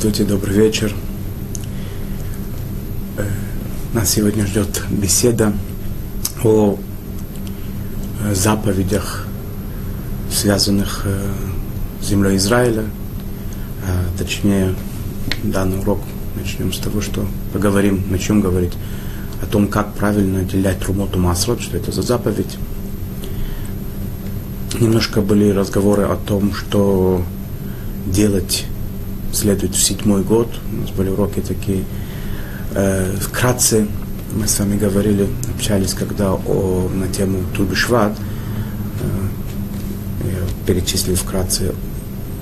Здравствуйте, добрый вечер. Э, нас сегодня ждет беседа о э, заповедях, связанных э, с землей Израиля. Точнее, данный урок начнем с того, что поговорим, начнем говорить о том, как правильно отделять Трумоту Масрот, что это за заповедь. Немножко были разговоры о том, что делать следует в седьмой год. У нас были уроки такие. Э, вкратце мы с вами говорили, общались, когда о, на тему Тубишват. Э, я перечислил вкратце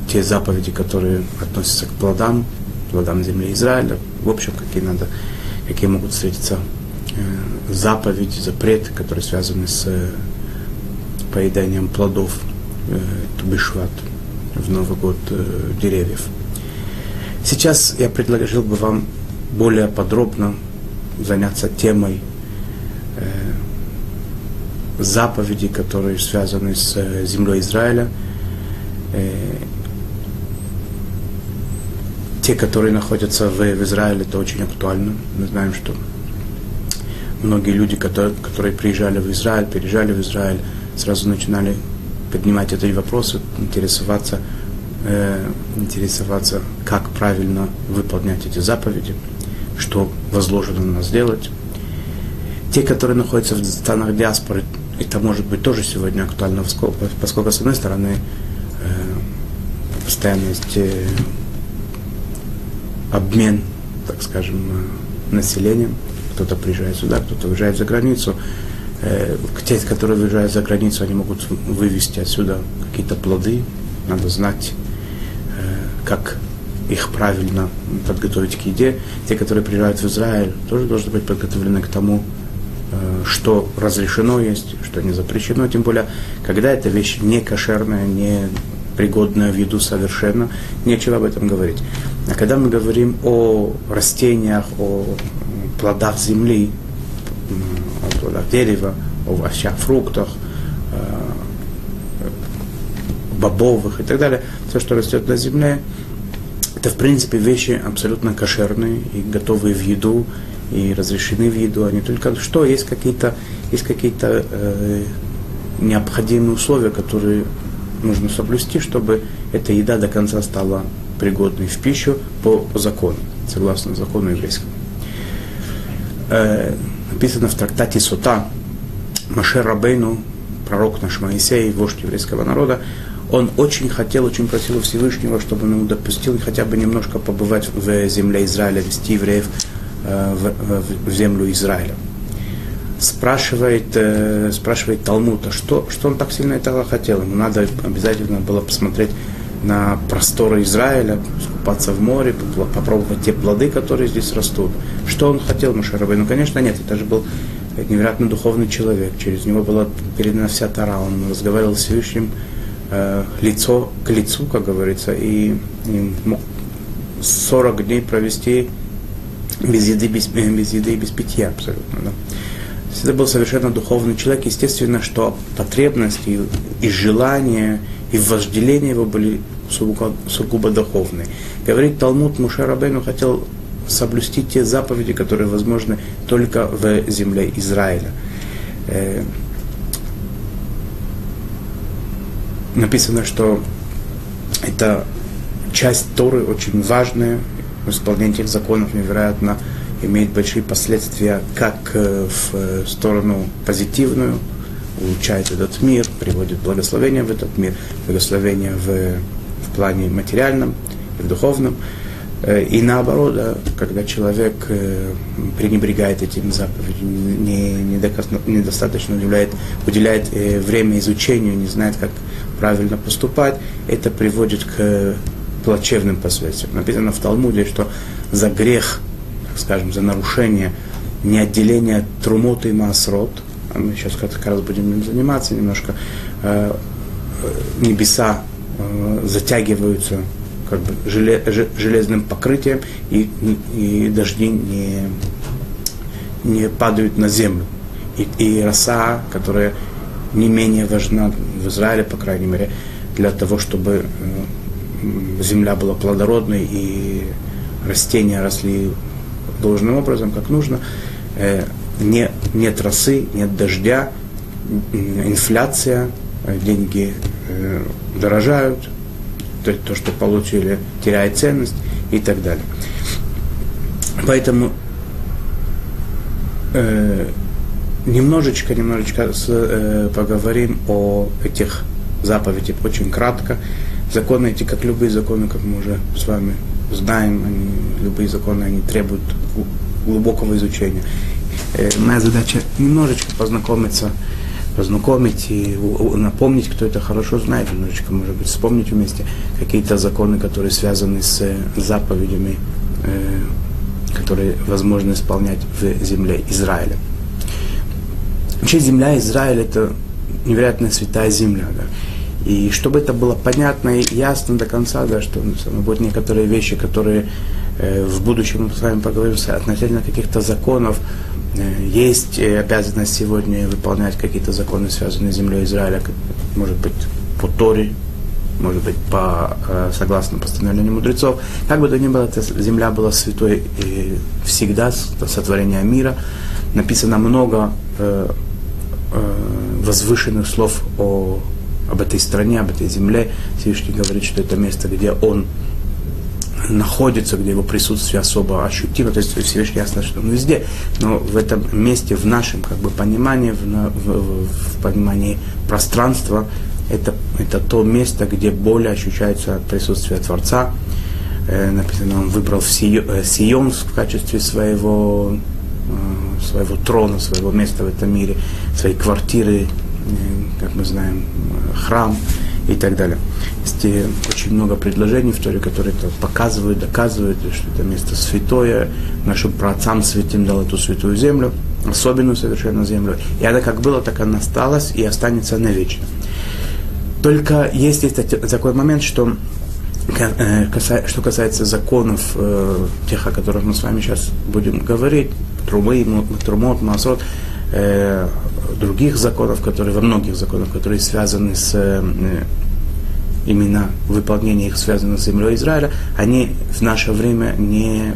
те заповеди, которые относятся к плодам, плодам земли Израиля. В общем, какие надо, какие могут встретиться э, заповеди, запреты, которые связаны с э, поеданием плодов э, Тубишват в Новый год э, деревьев. Сейчас я предложил бы вам более подробно заняться темой э, заповедей, которые связаны с э, землей Израиля. Э, те, которые находятся в, в Израиле, это очень актуально. Мы знаем, что многие люди, которые, которые приезжали в Израиль, переезжали в Израиль, сразу начинали поднимать эти вопросы, интересоваться э, интересоваться, как правильно выполнять эти заповеди, что возложено на нас делать. Те, которые находятся в странах диаспоры, это может быть тоже сегодня актуально, поскольку, с одной стороны, э, постоянно есть э, обмен, так скажем, э, населением. Кто-то приезжает сюда, кто-то уезжает за границу. Э, те, которые выезжают за границу, они могут вывести отсюда какие-то плоды. Надо знать, как их правильно подготовить к еде. Те, которые приезжают в Израиль, тоже должны быть подготовлены к тому, э, что разрешено есть, что не запрещено, тем более, когда эта вещь не кошерная, не пригодная в еду совершенно, нечего об этом говорить. А когда мы говорим о растениях, о плодах земли, о плодах дерева, о овощах, фруктах, бобовых и так далее, все, что растет на земле, это, в принципе, вещи абсолютно кошерные и готовые в еду, и разрешены в еду, не только что есть какие-то есть какие-то э, необходимые условия, которые нужно соблюсти, чтобы эта еда до конца стала пригодной в пищу по закону, согласно закону еврейскому. Э, написано в трактате Сута Машер Рабейну, пророк наш Моисей, вождь еврейского народа, он очень хотел, очень просил у Всевышнего, чтобы он ему допустил хотя бы немножко побывать в земле Израиля, вести евреев э, в, в, землю Израиля. Спрашивает, э, спрашивает Талмуд, а что, что он так сильно этого хотел? Ему надо обязательно было посмотреть на просторы Израиля, скупаться в море, попробовать те плоды, которые здесь растут. Что он хотел, Машарабай? Ну, конечно, нет, это же был невероятно духовный человек. Через него была передана вся Тара. Он разговаривал с Всевышним э, лицо к лицу, как говорится, и, и мог 40 дней провести без еды, без, э, без еды и без питья абсолютно. Да. Это был совершенно духовный человек. Естественно, что потребности и желания, и вожделения его были сугубо, сугубо духовные. Говорит Талмуд, Муша Рабейну хотел соблюсти те заповеди, которые возможны только в земле Израиля. Э, написано, что это часть Торы очень важная, исполнение этих законов невероятно имеет большие последствия как э, в сторону позитивную, улучшает этот мир, приводит благословение в этот мир, благословение в, в плане материальном и в духовном. Э, и наоборот, да, когда человек э, пренебрегает этим заповедям, не, недостаточно уделяет, уделяет время изучению, не знает, как правильно поступать, это приводит к плачевным последствиям. Написано в Талмуде, что за грех, скажем, за нарушение неотделения трумоты и масрот, а мы сейчас как раз будем им заниматься немножко, э, небеса э, затягиваются как бы железным покрытием, и, и дожди не, не падают на землю. И, и роса, которая не менее важна в Израиле, по крайней мере, для того, чтобы э, земля была плодородной и растения росли должным образом, как нужно, э, не, нет росы, нет дождя, инфляция, э, деньги дорожают, то, то, что получили, теряет ценность и так далее. Поэтому немножечко, немножечко с, э, поговорим о этих заповедях очень кратко. Законы эти, как любые законы, как мы уже с вами знаем, они, любые законы, они требуют глубокого изучения. Э, моя задача немножечко познакомиться, познакомить и напомнить, кто это хорошо знает, немножечко, может быть, вспомнить вместе какие-то законы, которые связаны с заповедями, э, которые возможно исполнять в земле Израиля. Вообще земля Израиля это невероятно святая земля. Да? И чтобы это было понятно и ясно до конца, да, что ну, будут некоторые вещи, которые э, в будущем мы с вами поговорим относительно каких-то законов, э, есть э, обязанность сегодня выполнять какие-то законы, связанные с землей Израиля, может быть, по Торе, может быть, по, э, согласно постановлению мудрецов. Как бы то ни было, эта земля была святой и всегда, с сотворения мира. Написано много э, э, возвышенных слов о об этой стране, об этой земле. Всевышний говорит, что это место, где он находится, где его присутствие особо ощутимо, то есть Всевышний ясно, что он везде, но в этом месте, в нашем как бы понимании, в, в, в понимании пространства, это, это то место, где более ощущается присутствие Творца. Э, написано, он выбрал э, Сион в качестве своего, э, своего трона, своего места в этом мире, своей квартиры, как мы знаем, храм и так далее. Есть очень много предложений в Торе, которые это показывают, доказывают, что это место святое, нашим праотцам святым дал эту святую землю, особенную совершенно землю. И она как было, так она осталась и останется навечно. Только есть здесь такой момент, что э, что касается законов, э, тех, о которых мы с вами сейчас будем говорить, трумы, трумот, масрот, э, других законов, которые, во многих законах, которые связаны с э, именно выполнение их связано с землей Израиля, они в наше время не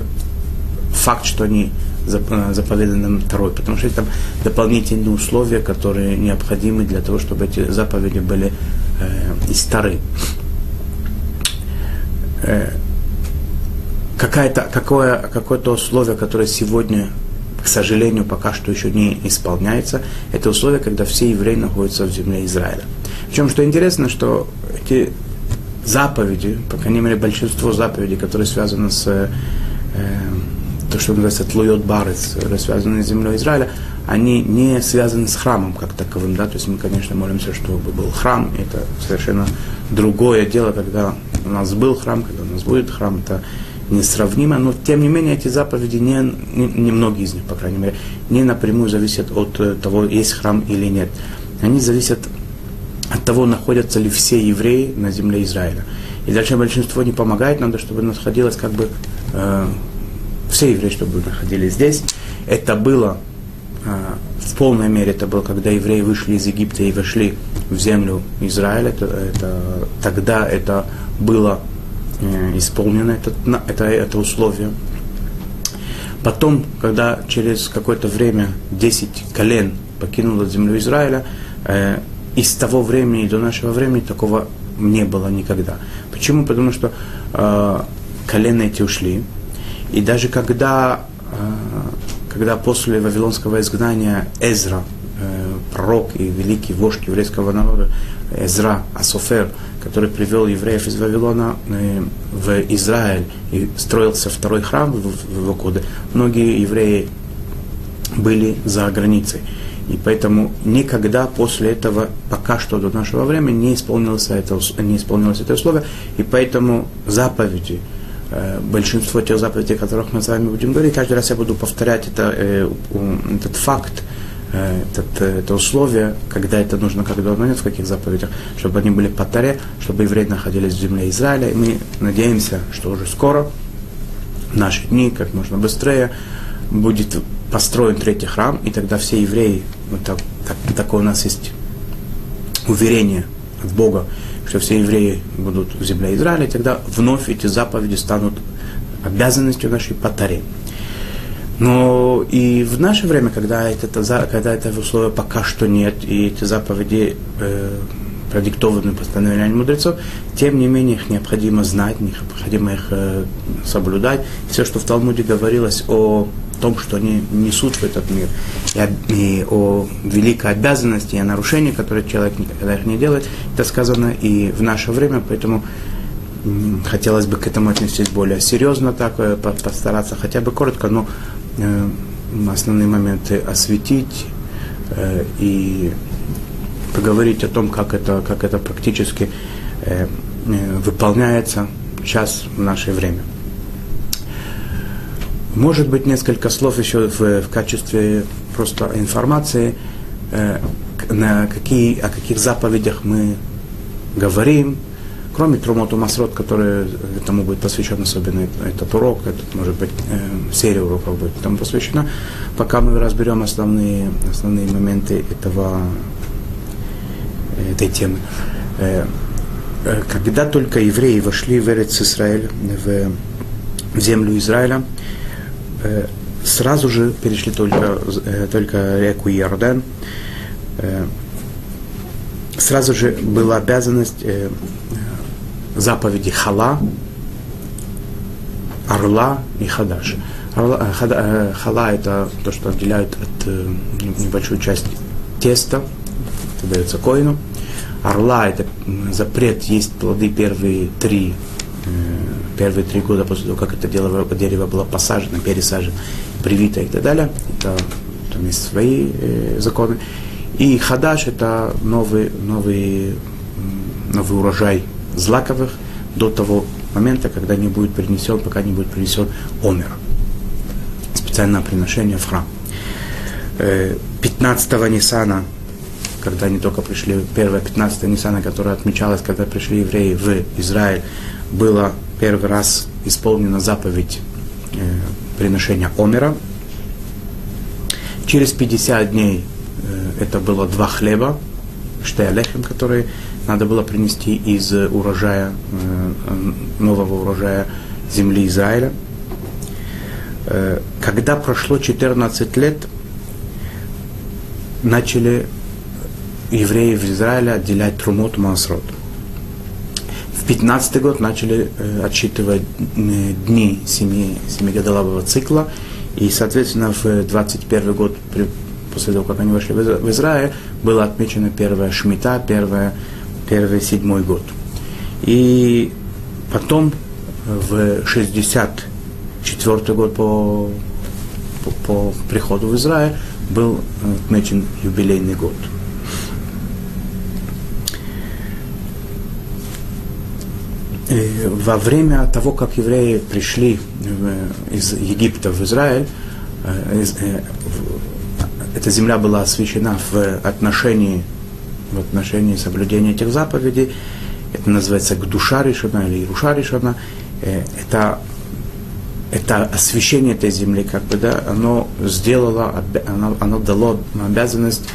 факт, что они э, заповеданы нам второй, потому что это там дополнительные условия, которые необходимы для того, чтобы эти заповеди были э, и стары. Э, какое-то, какое, какое-то условие, которое сегодня к сожалению, пока что еще не исполняется. Это условие, когда все евреи находятся в земле Израиля. Причем, что интересно, что эти заповеди, по крайней мере, большинство заповедей, которые связаны с э, то, что называется тлует барец, связанные с землей Израиля, они не связаны с храмом как таковым, да, то есть мы, конечно, молимся, чтобы был храм, это совершенно другое дело, когда у нас был храм, когда у нас будет храм, это несравнимо, но тем не менее эти заповеди, не, не, не многие из них, по крайней мере, не напрямую зависят от э, того, есть храм или нет. Они зависят от того, находятся ли все евреи на земле Израиля. И дальше большинство не помогает, надо, чтобы находилось как бы э, все евреи, чтобы находились здесь. Это было э, в полной мере, это было, когда евреи вышли из Египта и вошли в землю Израиля. Это, это, тогда это было исполнено это, это, это условие. Потом, когда через какое-то время 10 колен покинуло землю Израиля, э, из того времени до нашего времени такого не было никогда. Почему? Потому что э, колена эти ушли. И даже когда, э, когда после Вавилонского изгнания Эзра, э, пророк и великий вождь еврейского народа, Эзра, Асофер, который привел евреев из Вавилона э, в Израиль и строился второй храм в его годы, многие евреи были за границей. И поэтому никогда после этого, пока что до нашего времени, не исполнилось это, не исполнилось это условие. И поэтому заповеди, э, большинство тех заповедей, о которых мы с вами будем говорить, каждый раз я буду повторять это, э, этот факт, этот, это условие, когда это нужно, когда оно нет, в каких заповедях, чтобы они были по таре, чтобы евреи находились в земле Израиля. И мы надеемся, что уже скоро, в наши дни, как можно быстрее, будет построен третий храм, и тогда все евреи, вот так, так, такое у нас есть уверение от Бога, что все евреи будут в земле Израиля, и тогда вновь эти заповеди станут обязанностью нашей по Таре. Но и в наше время, когда это, когда это условия пока что нет, и эти заповеди э, продиктованы постановлениями мудрецов, тем не менее их необходимо знать, необходимо их э, соблюдать. Все, что в Талмуде говорилось о том, что они несут в этот мир, и, и о великой обязанности и о нарушении, которые человек никогда их не делает, это сказано и в наше время, поэтому хотелось бы к этому отнестись более серьезно, так, э, постараться хотя бы коротко, но основные моменты осветить э, и поговорить о том, как это, как это практически э, э, выполняется сейчас в наше время. Может быть, несколько слов еще в, в качестве просто информации, э, на какие, о каких заповедях мы говорим, кроме Трумоту Масрот, который этому будет посвящен особенно этот урок, этот, может быть, э, серия уроков будет этому посвящена, пока мы разберем основные, основные моменты этого, этой темы. Э, э, когда только евреи вошли в Эрец Израиль, в, землю Израиля, э, сразу же перешли только, только реку Иордан, сразу же была обязанность заповеди Хала, Орла и Хадаш. Орла, хада, хала – это то, что отделяет от небольшую часть теста, это дается коину. Орла – это запрет есть плоды первые три, э, первые три года после того, как это дерево, дерево было посажено, пересажено, привито и так далее. Это, там есть свои э, законы. И хадаш – это новый, новый, новый урожай злаковых до того момента, когда не будет принесен, пока не будет принесен омер. Специальное приношение в храм. 15 э, Нисана когда они только пришли, первая 15 Ниссана, которая отмечалась, когда пришли евреи в Израиль, было первый раз исполнена заповедь э, приношения Омера. Через 50 дней э, это было два хлеба, штеалехем, которые надо было принести из урожая, э, нового урожая земли Израиля. Э, когда прошло 14 лет, начали евреев Израиля отделять Трумот Масрот. В 15 год начали э, отсчитывать э, дни семи, семигодолабого цикла, и, соответственно, в 21 год, после того, как они вошли в Израиль, было отмечено первая шмита, первая, первый седьмой год. И потом, в 64 год по, по, по приходу в Израиль, был отмечен юбилейный год – во время того, как евреи пришли из Египта в Израиль, э, э, эта земля была освящена в отношении, в отношении соблюдения этих заповедей. Это называется Гдуша решена или Ируша решена. Э, это, это освящение этой земли, как бы, да, оно сделало, оно, оно дало обязанность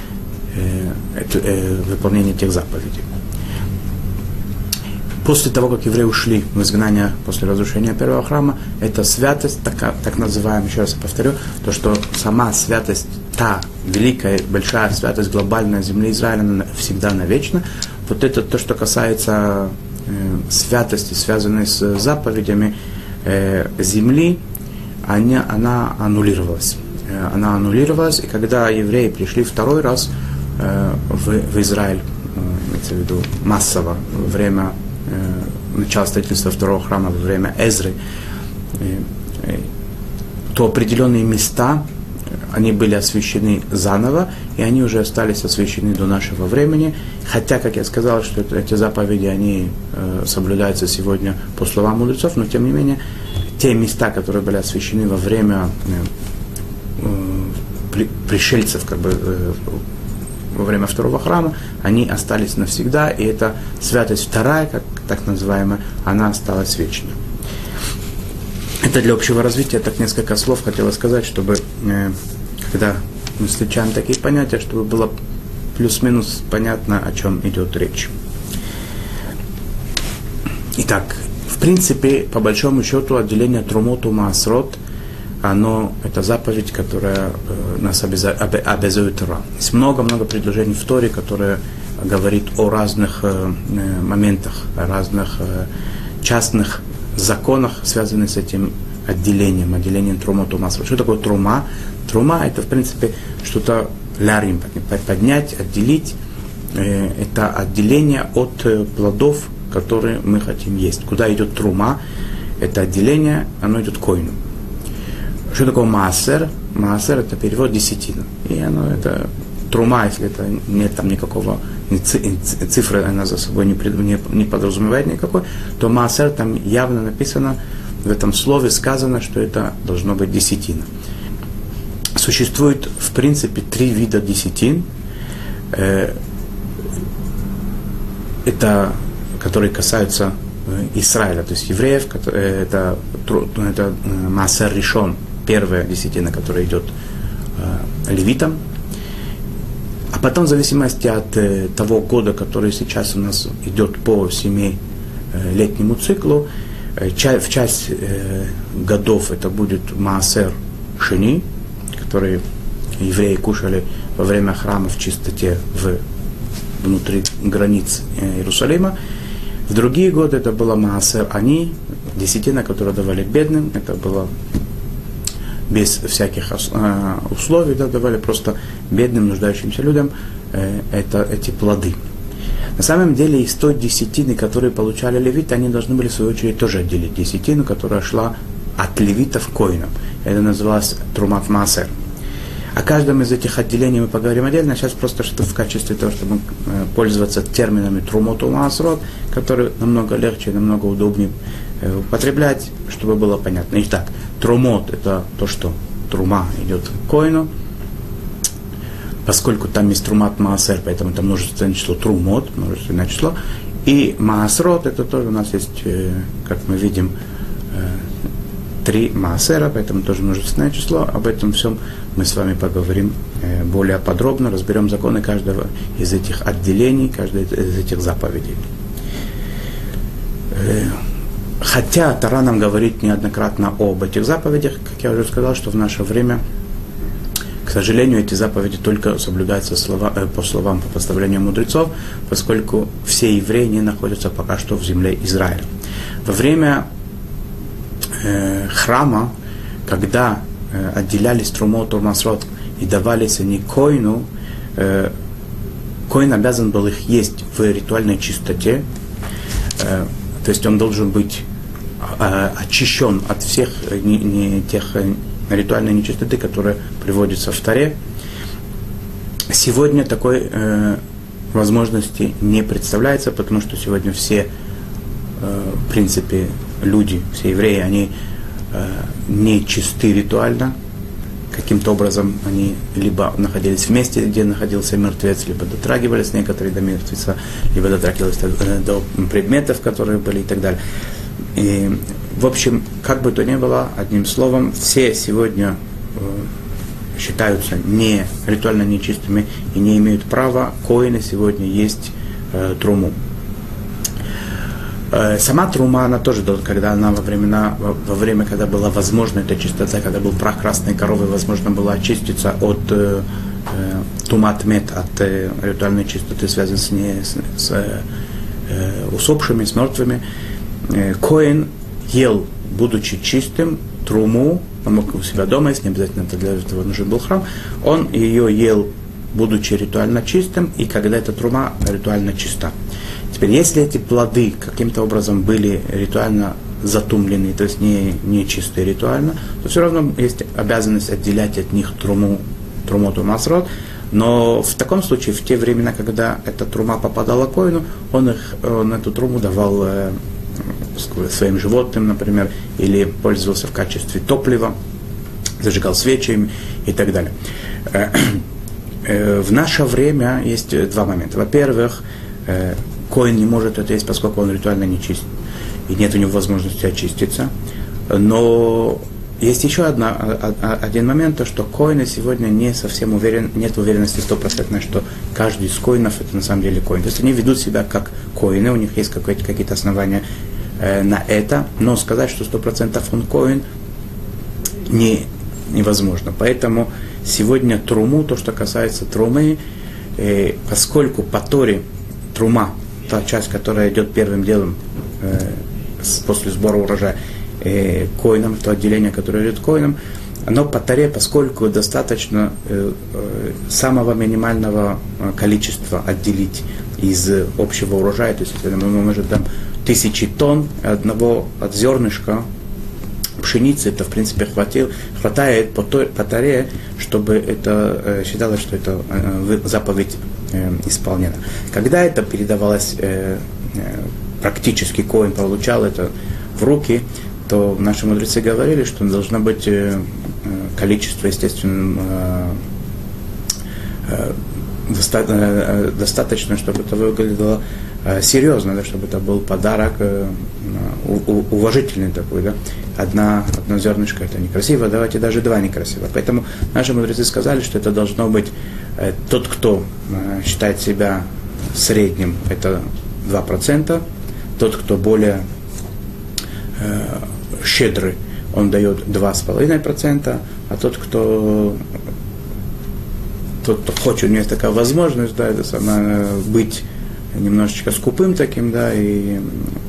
выполнения этих заповедей после того, как евреи ушли в изгнание после разрушения первого храма, это святость, так, так называемая, еще раз повторю, то, что сама святость, та великая, большая святость глобальная земли Израиля, всегда навечно. Вот это то, что касается э, святости, связанной с заповедями э, земли, она, она аннулировалась. Э, она аннулировалась, и когда евреи пришли второй раз э, в, в Израиль, э, имеется в виду массово, во время Э, начала строительства второго храма во время Эзры, то определенные места, они были освящены заново, и они уже остались освящены до нашего времени. Хотя, как я сказал, что это, эти заповеди, они э, соблюдаются сегодня по словам мудрецов, но тем не менее, те места, которые были освящены во время э, э, пришельцев, как бы, э, во время второго храма, они остались навсегда, и эта святость вторая, как так называемая, она осталась вечной. Это для общего развития, так несколько слов хотела сказать, чтобы э, когда мы встречаем такие понятия, чтобы было плюс-минус понятно, о чем идет речь. Итак, в принципе, по большому счету, отделение Трумоту Маасрот, оно, это заповедь, которая э, нас обяза, обязует Тора. Есть много-много предложений в Торе, которые говорит о разных э, э, моментах, о разных частных законах, связанных с этим отделением, отделением трума тумаса. Что такое трума? Трума это, в принципе, что-то лярим, поднять, отделить. Э, это отделение от э, плодов, которые мы хотим есть. Куда идет трума? Это отделение, оно идет коину. Что такое маасер? Маасер это перевод десятина. И оно это трума, если это нет там никакого цифры, она за собой не, не, не подразумевает никакой, то маасер там явно написано, в этом слове сказано, что это должно быть десятина. Существует, в принципе, три вида десятин. Э, это, которые касаются э, Израиля, то есть евреев, э, это, это Маасер решен, первая десятина, которая идет левитам, а потом, в зависимости от того года, который сейчас у нас идет по семилетнему циклу, э, в часть э, годов это будет Маасер Шини, который евреи кушали во время храма в чистоте в, внутри границ э, Иерусалима. В другие годы это было Маасер Ани, десятина, которую давали бедным. Это было без всяких э, условий, да, давали просто бедным, нуждающимся людям э, это, эти плоды. На самом деле из той десятины, которые получали левиты, они должны были в свою очередь тоже отделить десятину, которая шла от левитов к коинам. Это называлось трумат маасер. О каждом из этих отделений мы поговорим отдельно. Сейчас просто что в качестве того, чтобы э, пользоваться терминами трумоту маасрот, которые намного легче, намного удобнее употреблять, чтобы было понятно. Итак, Трумот – это то, что трума идет к коину, поскольку там есть трумат маасер, поэтому это множественное число трумот, множественное число. И маасрот – это тоже у нас есть, э, как мы видим, э, три маасера, поэтому тоже множественное число. Об этом всем мы с вами поговорим э, более подробно, разберем законы каждого из этих отделений, каждой из этих заповедей. Хотя Тара нам говорит неоднократно об этих заповедях, как я уже сказал, что в наше время, сожалению, эти заповеди только соблюдаются слова, э, по словам, по поставлению мудрецов, поскольку все евреи не находятся пока что в земле Израиля. Во время э, храма, когда э, отделялись Трумот, Турмасрот и давались они Коину, э, Коин обязан был их есть в ритуальной чистоте, э, то есть он должен быть э, очищен от всех не, не тех э, ритуальной нечистоты, которые приводятся в Таре. Сегодня такой э, возможности не представляется, потому что сегодня все, э, в принципе, люди, все евреи, они э, не чисты ритуально, каким-то образом они либо находились в месте, где находился мертвец, либо дотрагивались некоторые до мертвеца, либо дотрагивались до предметов, которые были и так далее. И, в общем, как бы то ни было, одним словом, все сегодня э, считаются не ритуально нечистыми и не имеют права, коины сегодня есть э, труму. Э, сама трума, она тоже, когда она во времена, во время, когда была возможна эта чистота, когда был прах красной коровы, возможно было очиститься от э, э тумат мет, от э, ритуальной чистоты, связанной с, не, с, с э, усопшими, с мертвыми. Э, Коин ел, будучи чистым, труму, он мог у себя дома есть, не обязательно это для этого нужен был храм, он ее ел, будучи ритуально чистым, и когда эта трума ритуально чиста. Теперь, если эти плоды каким-то образом были ритуально затумлены, то есть не, не чистые ритуально, то все равно есть обязанность отделять от них труму, трумоту масрот, но в таком случае, в те времена, когда эта трума попадала коину, он, их, он эту труму давал э, своим животным, например, или пользовался в качестве топлива, зажигал свечи и так далее. Э, э, в наше время есть два момента. Во-первых, э, Коин не может это есть, поскольку он ритуально не чист, и нет у него возможности очиститься. Но есть еще одна, один момент, то, что коины сегодня не совсем уверен, нет уверенности стопроцентной, что каждый из коинов это на самом деле коин. То есть они ведут себя как коины, у них есть какие-то основания э, на это, но сказать, что 100% он коин, не, невозможно. Поэтому сегодня труму, то, что касается трумы, э, поскольку по Торе трума, та часть, которая идет первым делом э, с, после сбора урожая, э, коином, то отделение, которое идет коином, оно по таре, поскольку достаточно э, э, самого минимального э, количества отделить из общего урожая, то есть мы можем там тысячи тонн одного от зернышка пшеницы, это в принципе хватил, хватает по, то, по таре, чтобы это э, считалось, что это э, заповедь э, исполнена. Когда это передавалось э, э, практически коин получал это в руки, то наши мудрецы говорили, что должно быть э, количество, естественно, э, э, достаточно, чтобы это выглядело серьезно, да, чтобы это был подарок уважительный такой, да. Одна, одно зернышко это некрасиво, давайте даже два некрасиво. Поэтому наши мудрецы сказали, что это должно быть тот, кто считает себя средним, это 2%, тот, кто более щедрый, он дает 2,5%, а тот, кто тот, кто хочет, у него есть такая возможность, да, это самое, быть немножечко скупым таким, да, и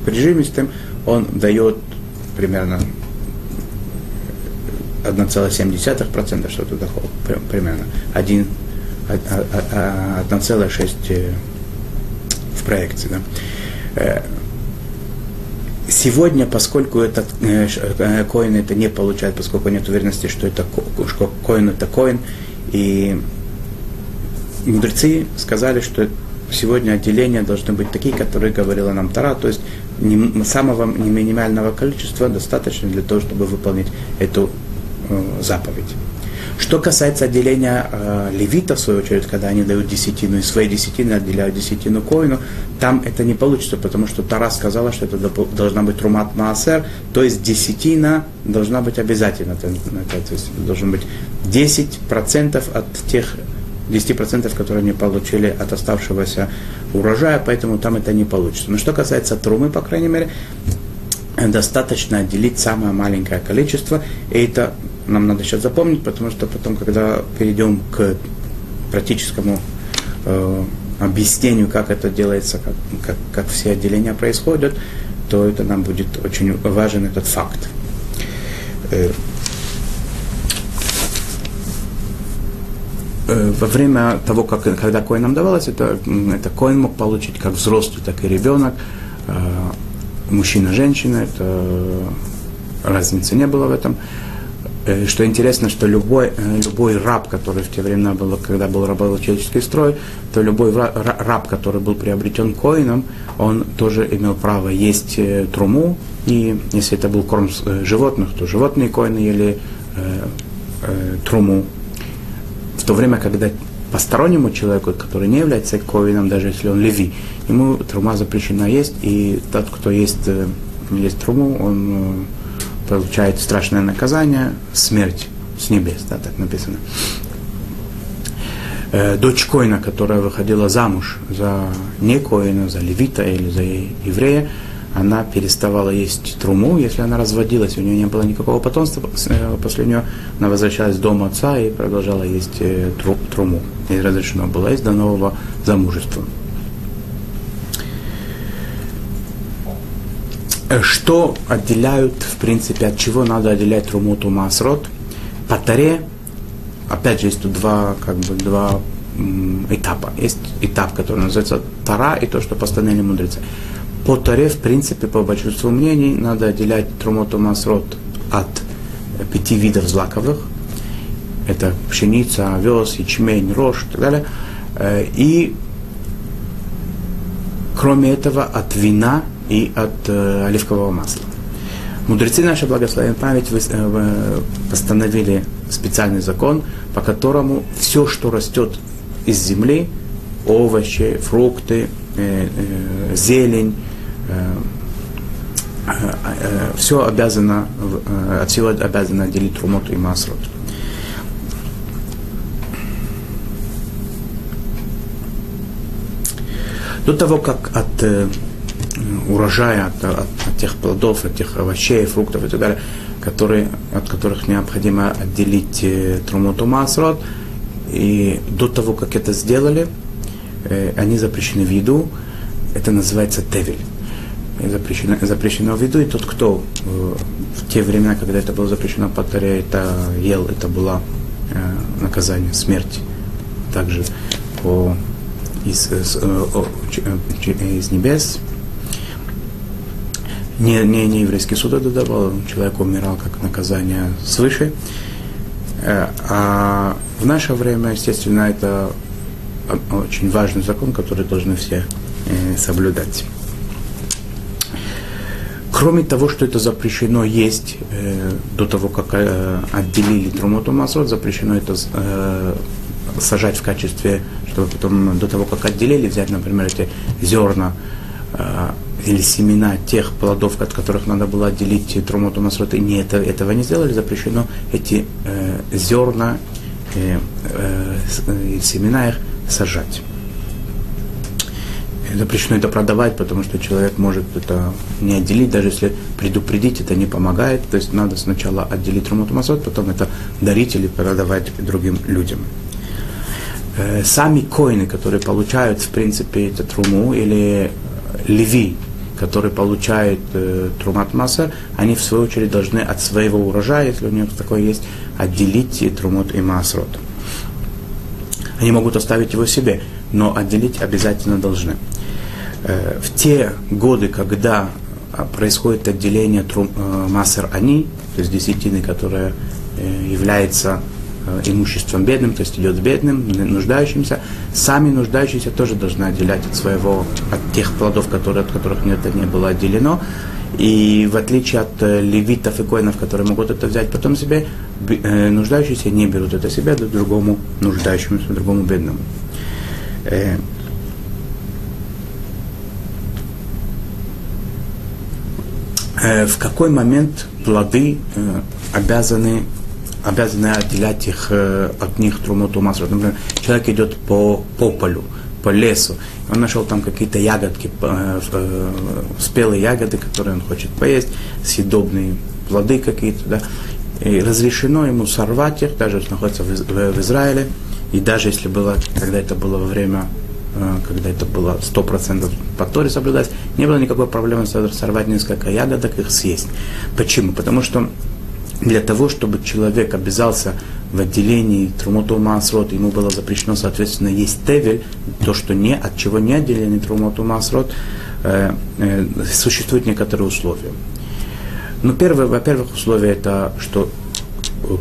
прижимистым, он дает примерно 1,7%, что-то такое, примерно, 1, 1,6 в проекции, да. Э, Сегодня, поскольку этот э, э, коин это не получает, поскольку нет уверенности, что это коин это коин, и мудрецы сказали, что сегодня отделения должны быть такие, которые говорила нам Тара, то есть не, самого не минимального количества достаточно для того, чтобы выполнить эту э, заповедь. Что касается отделения э, левита, в свою очередь, когда они дают десятину, и свои десятины отделяют десятину коину, там это не получится, потому что Тара сказала, что это должна быть трумат маасер, то есть десятина должна быть обязательно. То есть должно быть 10% от тех 10%, которые они получили от оставшегося урожая, поэтому там это не получится. Но что касается трумы, по крайней мере, достаточно отделить самое маленькое количество, и это нам надо сейчас запомнить, потому что потом, когда перейдем к практическому э, объяснению, как это делается, как, как, как все отделения происходят, то это нам будет очень важен этот факт. Э, э во время того, как, когда коин нам давалось, это, это коин мог получить как взрослый, так и ребенок, э, мужчина, женщина, это разницы не было в этом. Э, что интересно, что любой, э, любой раб, который в те времена был, когда был рабоческий строй, то любой раб, который был приобретен коином, он тоже имел право есть э, труму, и если это был корм животных, то животные коины ели э, э, труму. То время, когда постороннему человеку, который не является коином, даже если он леви, ему трума запрещена есть, и тот, кто есть, есть труму, он получает страшное наказание, смерть с небес, да, так написано. Э, дочь Коина, которая выходила замуж за не Коина, за левита или за еврея, она переставала есть труму, если она разводилась, у нее не было никакого потомства, э, после нее она возвращалась в дом отца и продолжала есть э, труму. И разрешено было есть до нового замужества. Что отделяют, в принципе, от чего надо отделять трумуту масрот? По таре, опять же, есть тут два, как бы, два этапа. Есть этап, который называется Тара, и то, что постановили мудрецы. По Таре, в принципе, по большинству мнений, надо отделять Трумоту Масрот от пяти видов злаковых. Это пшеница, овес, ячмень, рожь и так далее. Э, и кроме этого от вина и от э, оливкового масла. Мудрецы наши, благословен память, э, постановили специальный закон, по которому все, что растет из земли, овощи, фрукты, зелень, все обязано, э, от всего обязано отделить трумоту и масрот. До того, как от урожая от, от, от тех плодов, от тех овощей, фруктов и так далее, которые, от которых необходимо отделить э, трумуту масрот. И до того, как это сделали, э, они запрещены в еду. Это называется тевель. Запрещено, запрещено в виду, и тот, кто э, в те времена, когда это было запрещено, повторяю, это ел, это было э, наказание, смерть. Также по, из, из, э, из небес не, не, не еврейский суд это давал, человек умирал как наказание свыше. А в наше время, естественно, это очень важный закон, который должны все соблюдать. Кроме того, что это запрещено есть э, до того, как э, отделили трумоту масрот, запрещено это э, сажать в качестве, чтобы потом до того, как отделили, взять, например, эти зерна э, или семена тех плодов, от которых надо было отделить трумоту масрот, и не это, этого не сделали, запрещено эти э, зерна э, э, семена их сажать. Запрещено это продавать, потому что человек может это не отделить, даже если предупредить, это не помогает. То есть надо сначала отделить трумоту масот, потом это дарить или продавать другим людям. Э, сами коины, которые получают, в принципе, это труму, или леви, который получает э, трумат масса, они в свою очередь должны от своего урожая, если у них такое есть, отделить трумот и масрот. Они могут оставить его себе, но отделить обязательно должны. Э, в те годы, когда а, происходит отделение э, массер они, то есть десятины, которая э, является имуществом бедным, то есть идет бедным, нуждающимся, сами нуждающиеся тоже должны отделять от своего, от тех плодов, которые, от которых это не было отделено. И в отличие от левитов и коинов, которые могут это взять потом себе, нуждающиеся не берут это себе, а другому нуждающемуся, другому бедному. Э, в какой момент плоды э, обязаны, обязаны отделять их, э, от них трумоту масло. Например, человек идет по, по полю, по лесу, он нашел там какие-то ягодки, спелые ягоды, которые он хочет поесть, съедобные плоды какие-то, да, и разрешено ему сорвать их, даже если находится в, в, Израиле, и даже если было, когда это было во время Э, когда это было 100% по Торе соблюдать, не было никакой проблемы сорвать несколько ягодок, их съесть. Почему? Потому что для того, чтобы человек обязался в отделении Трумоту Масрот, ему было запрещено, соответственно, есть тевель, то, что не, от чего не отделение Трумоту Масрот, э, э, существуют некоторые условия. Ну, первое, во-первых, условие это, что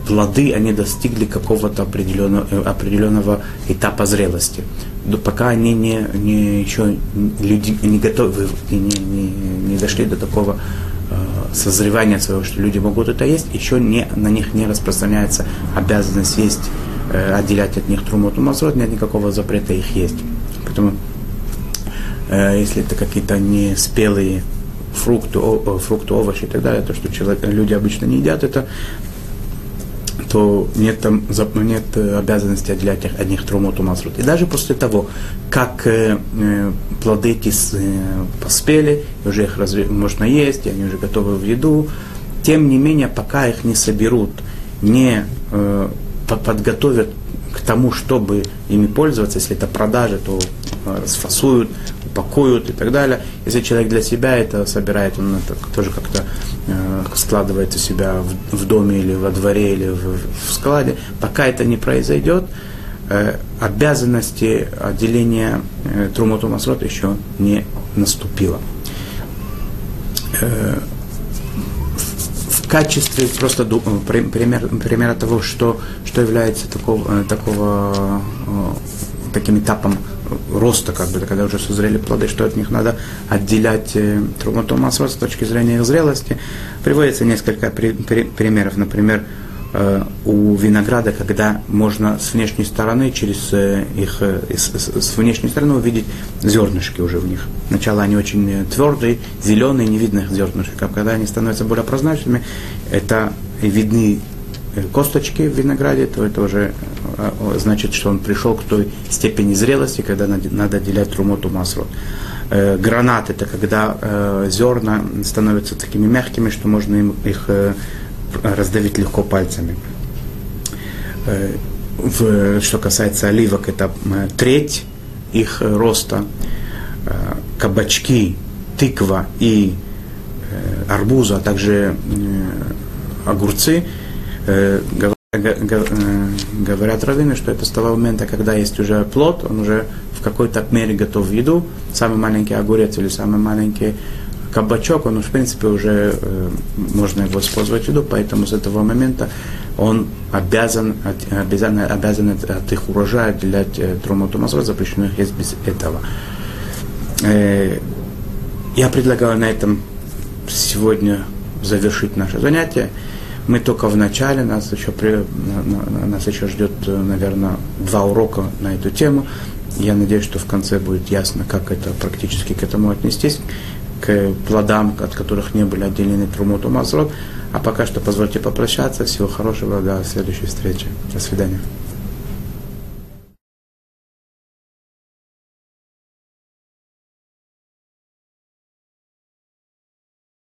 плоды, они достигли какого-то определенного, э, определенного этапа зрелости. Но пока они не, не еще люди не готовы, не, не, не дошли до такого э, созревания своего, что люди могут это есть, еще не, на них не распространяется обязанность есть, э, отделять от них трумоту мазрот, нет никакого запрета их есть. Поэтому, э, если это какие-то не спелые фрукты, о, фрукты, овощи и так далее, то, что человек, люди обычно не едят, это то нет, там, нет э, обязанности отделять от них трумоту масрут. И даже после того, как э, э, плоды эти э, поспели, уже их разве, можно есть, и они уже готовы в еду, тем не менее, пока их не соберут, не э, подготовят к тому, чтобы ими пользоваться, если это продажи, то э, расфасуют, упакуют и так далее. Если человек для себя это собирает, он это тоже как-то э, складывает у себя в, в доме или во дворе или в, в складе, пока это не произойдет, э, обязанности отделения э, Трумоту еще не наступило. Э, в качестве просто э, пример, примера того, что, что является такого, э, такого, э, таким этапом роста, как бы, когда уже созрели плоды, что от них надо отделять э, трумату с точки зрения их зрелости. Приводится несколько при, при, примеров. Например, э, у винограда, когда можно с внешней стороны, через э, их, с, внешней стороны увидеть зернышки уже в них. Сначала они очень твердые, зеленые, не видно их зернышек. А когда они становятся более прозрачными, это видны косточки в винограде, то это уже значит, что он пришел к той степени зрелости, когда надо отделять трумоту масрот. Гранат – это когда зерна становятся такими мягкими, что можно их раздавить легко пальцами. Что касается оливок, это треть их роста. Кабачки, тыква и арбуза, а также огурцы говорят раввины, что это с того момента, когда есть уже плод, он уже в какой-то мере готов в еду. Самый маленький огурец или самый маленький кабачок, он, в принципе, уже э, можно его использовать в еду, поэтому с этого момента он обязан, обязан, обязан от их урожая отделять э, трумоту мазот, запрещенных есть без этого. Э, я предлагаю на этом сегодня завершить наше занятие. Мы только в начале, нас еще, при, нас еще ждет, наверное, два урока на эту тему. Я надеюсь, что в конце будет ясно, как это практически к этому отнестись, к плодам, от которых не были отделены трумот мазрот. А пока что позвольте попрощаться. Всего хорошего, до следующей встречи. До свидания.